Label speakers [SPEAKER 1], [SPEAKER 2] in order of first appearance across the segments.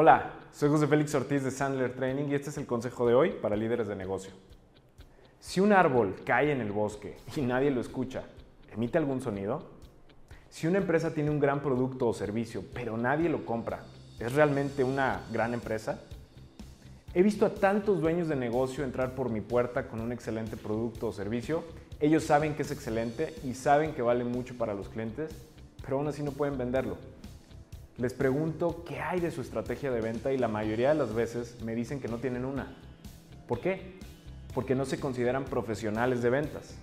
[SPEAKER 1] Hola, soy José Félix Ortiz de Sandler Training y este es el consejo de hoy para líderes de negocio. Si un árbol cae en el bosque y nadie lo escucha, ¿emite algún sonido? Si una empresa tiene un gran producto o servicio, pero nadie lo compra, ¿es realmente una gran empresa? He visto a tantos dueños de negocio entrar por mi puerta con un excelente producto o servicio. Ellos saben que es excelente y saben que vale mucho para los clientes, pero aún así no pueden venderlo. Les pregunto qué hay de su estrategia de venta y la mayoría de las veces me dicen que no tienen una. ¿Por qué? Porque no se consideran profesionales de ventas.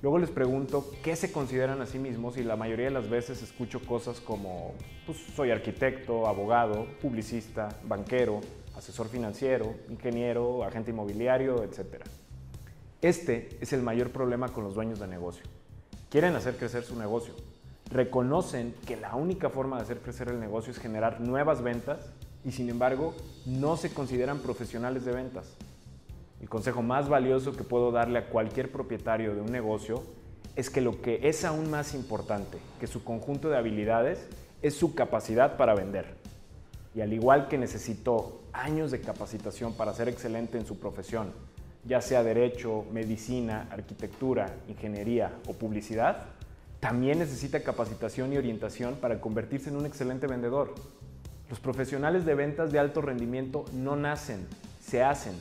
[SPEAKER 1] Luego les pregunto qué se consideran a sí mismos y la mayoría de las veces escucho cosas como pues, soy arquitecto, abogado, publicista, banquero, asesor financiero, ingeniero, agente inmobiliario, etc. Este es el mayor problema con los dueños de negocio. Quieren hacer crecer su negocio, reconocen que la única forma de hacer crecer el negocio es generar nuevas ventas y sin embargo no se consideran profesionales de ventas. El consejo más valioso que puedo darle a cualquier propietario de un negocio es que lo que es aún más importante que su conjunto de habilidades es su capacidad para vender. Y al igual que necesitó años de capacitación para ser excelente en su profesión, ya sea derecho, medicina, arquitectura, ingeniería o publicidad, también necesita capacitación y orientación para convertirse en un excelente vendedor. Los profesionales de ventas de alto rendimiento no nacen, se hacen.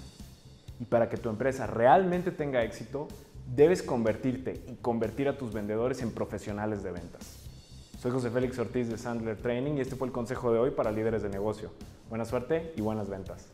[SPEAKER 1] Y para que tu empresa realmente tenga éxito, debes convertirte y convertir a tus vendedores en profesionales de ventas. Soy José Félix Ortiz de Sandler Training y este fue el consejo de hoy para líderes de negocio. Buena suerte y buenas ventas.